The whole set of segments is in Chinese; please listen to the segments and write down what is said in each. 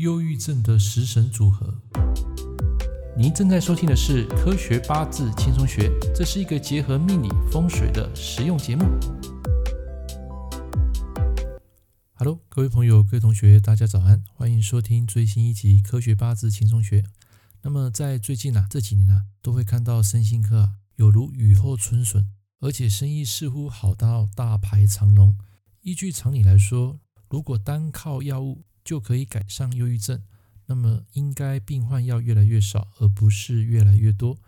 忧郁症的食神组合。您正在收听的是《科学八字轻松学》，这是一个结合命理风水的实用节目。Hello，各位朋友、各位同学，大家早安，欢迎收听最新一集《科学八字轻松学》。那么在最近啊这几年啊，都会看到身心科啊，有如雨后春笋，而且生意似乎好到大排长龙。依据常理来说，如果单靠药物就可以改善忧郁症，那么应该病患要越来越少，而不是越来越多。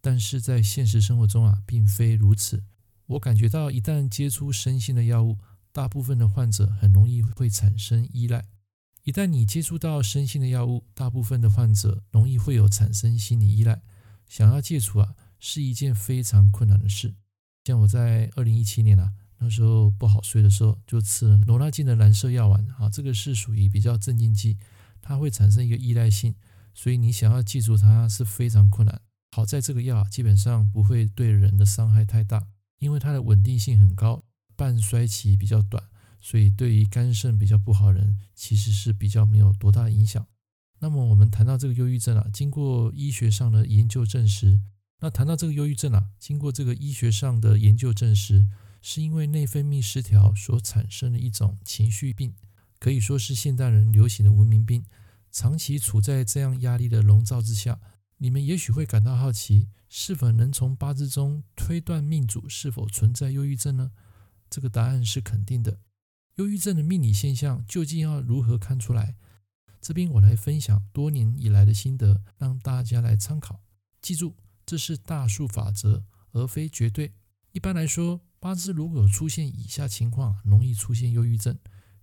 但是在现实生活中啊，并非如此。我感觉到一旦接触身心的药物，大部分的患者很容易会产生依赖。一旦你接触到身心的药物，大部分的患者容易会有产生心理依赖，想要戒除啊，是一件非常困难的事。像我在二零一七年啊，那时候不好睡的时候，就吃了罗拉金的蓝色药丸啊，这个是属于比较镇静剂，它会产生一个依赖性，所以你想要记住它是非常困难。好在这个药，基本上不会对人的伤害太大，因为它的稳定性很高，半衰期比较短。所以，对于肝肾比较不好人，其实是比较没有多大影响。那么，我们谈到这个忧郁症啊，经过医学上的研究证实，那谈到这个忧郁症啊，经过这个医学上的研究证实，是因为内分泌失调所产生的一种情绪病，可以说是现代人流行的文明病。长期处在这样压力的笼罩之下，你们也许会感到好奇，是否能从八字中推断命主是否存在忧郁症呢？这个答案是肯定的。忧郁症的命理现象究竟要如何看出来？这边我来分享多年以来的心得，让大家来参考。记住，这是大数法则，而非绝对。一般来说，八字如果出现以下情况，容易出现忧郁症。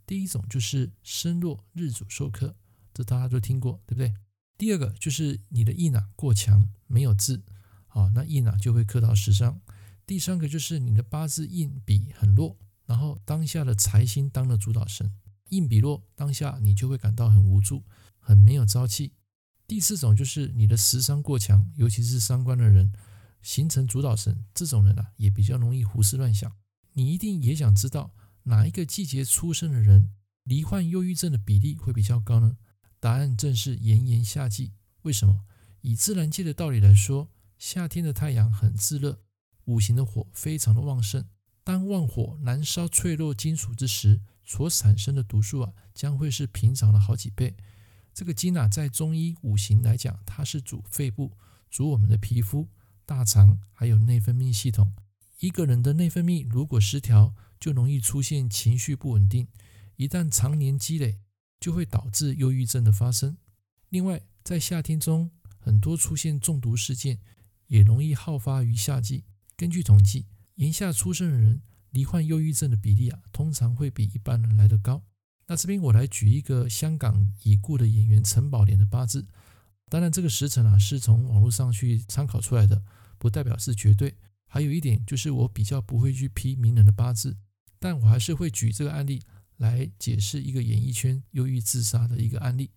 第一种就是身弱，日主受克，这大家都听过，对不对？第二个就是你的印啊过强，没有字，啊，那印啊就会克到食伤。第三个就是你的八字印比很弱。然后当下的财星当了主导神，印比弱，当下你就会感到很无助，很没有朝气。第四种就是你的食伤过强，尤其是伤官的人形成主导神，这种人啊也比较容易胡思乱想。你一定也想知道哪一个季节出生的人罹患忧郁症的比例会比较高呢？答案正是炎炎夏季。为什么？以自然界的道理来说，夏天的太阳很炙热，五行的火非常的旺盛。当旺火燃烧脆弱金属之时，所产生的毒素啊，将会是平常的好几倍。这个金啊，在中医五行来讲，它是主肺部，主我们的皮肤、大肠，还有内分泌系统。一个人的内分泌如果失调，就容易出现情绪不稳定。一旦常年积累，就会导致忧郁症的发生。另外，在夏天中，很多出现中毒事件，也容易好发于夏季。根据统计，炎夏出生的人罹患忧郁症的比例啊，通常会比一般人来得高。那这边我来举一个香港已故的演员陈宝莲的八字，当然这个时辰啊是从网络上去参考出来的，不代表是绝对。还有一点就是我比较不会去批名人的八字，但我还是会举这个案例来解释一个演艺圈忧郁自杀的一个案例。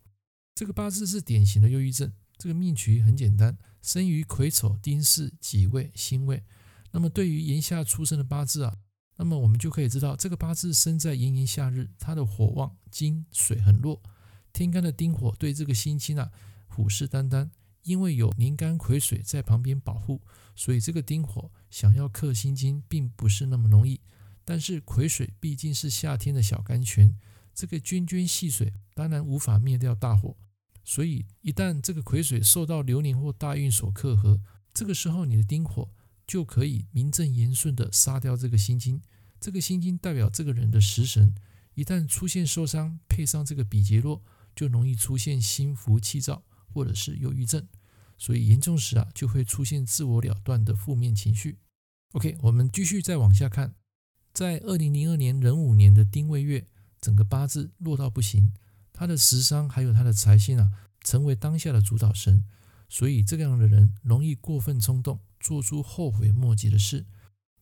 这个八字是典型的忧郁症，这个命局很简单，生于癸丑、丁巳、己未、辛未。那么对于炎夏出生的八字啊，那么我们就可以知道，这个八字生在炎炎夏日，它的火旺金水很弱，天干的丁火对这个辛金啊虎视眈眈，因为有灵干癸水在旁边保护，所以这个丁火想要克辛金并不是那么容易。但是癸水毕竟是夏天的小甘泉，这个涓涓细水当然无法灭掉大火，所以一旦这个癸水受到流年或大运所克合，这个时候你的丁火。就可以名正言顺地杀掉这个辛金，这个辛金代表这个人的食神，一旦出现受伤，配上这个比劫弱，就容易出现心浮气躁或者是忧郁症，所以严重时啊，就会出现自我了断的负面情绪。OK，我们继续再往下看，在二零零二年壬午年的丁未月，整个八字弱到不行，他的食伤还有他的财星啊，成为当下的主导神，所以这样的人容易过分冲动。做出后悔莫及的事，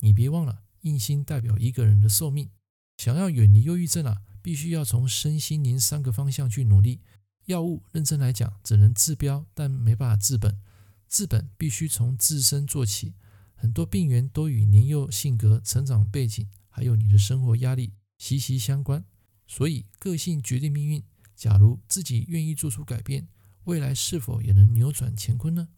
你别忘了，印星代表一个人的寿命。想要远离忧郁症啊，必须要从身心灵三个方向去努力。药物认真来讲，只能治标，但没办法治本。治本必须从自身做起。很多病源都与年幼性格、成长背景，还有你的生活压力息息相关。所以，个性决定命运，假如自己愿意做出改变，未来是否也能扭转乾坤呢？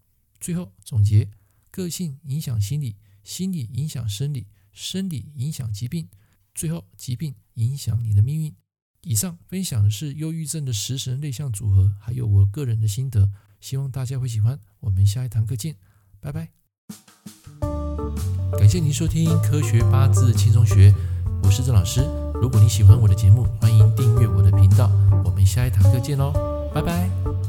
最后总结：个性影响心理，心理影响生理，生理影响疾病，最后疾病影响你的命运。以上分享的是忧郁症的食神内向组合，还有我个人的心得，希望大家会喜欢。我们下一堂课见，拜拜。感谢您收听《科学八字轻松学》，我是郑老师。如果你喜欢我的节目，欢迎订阅我的频道。我们下一堂课见喽，拜拜。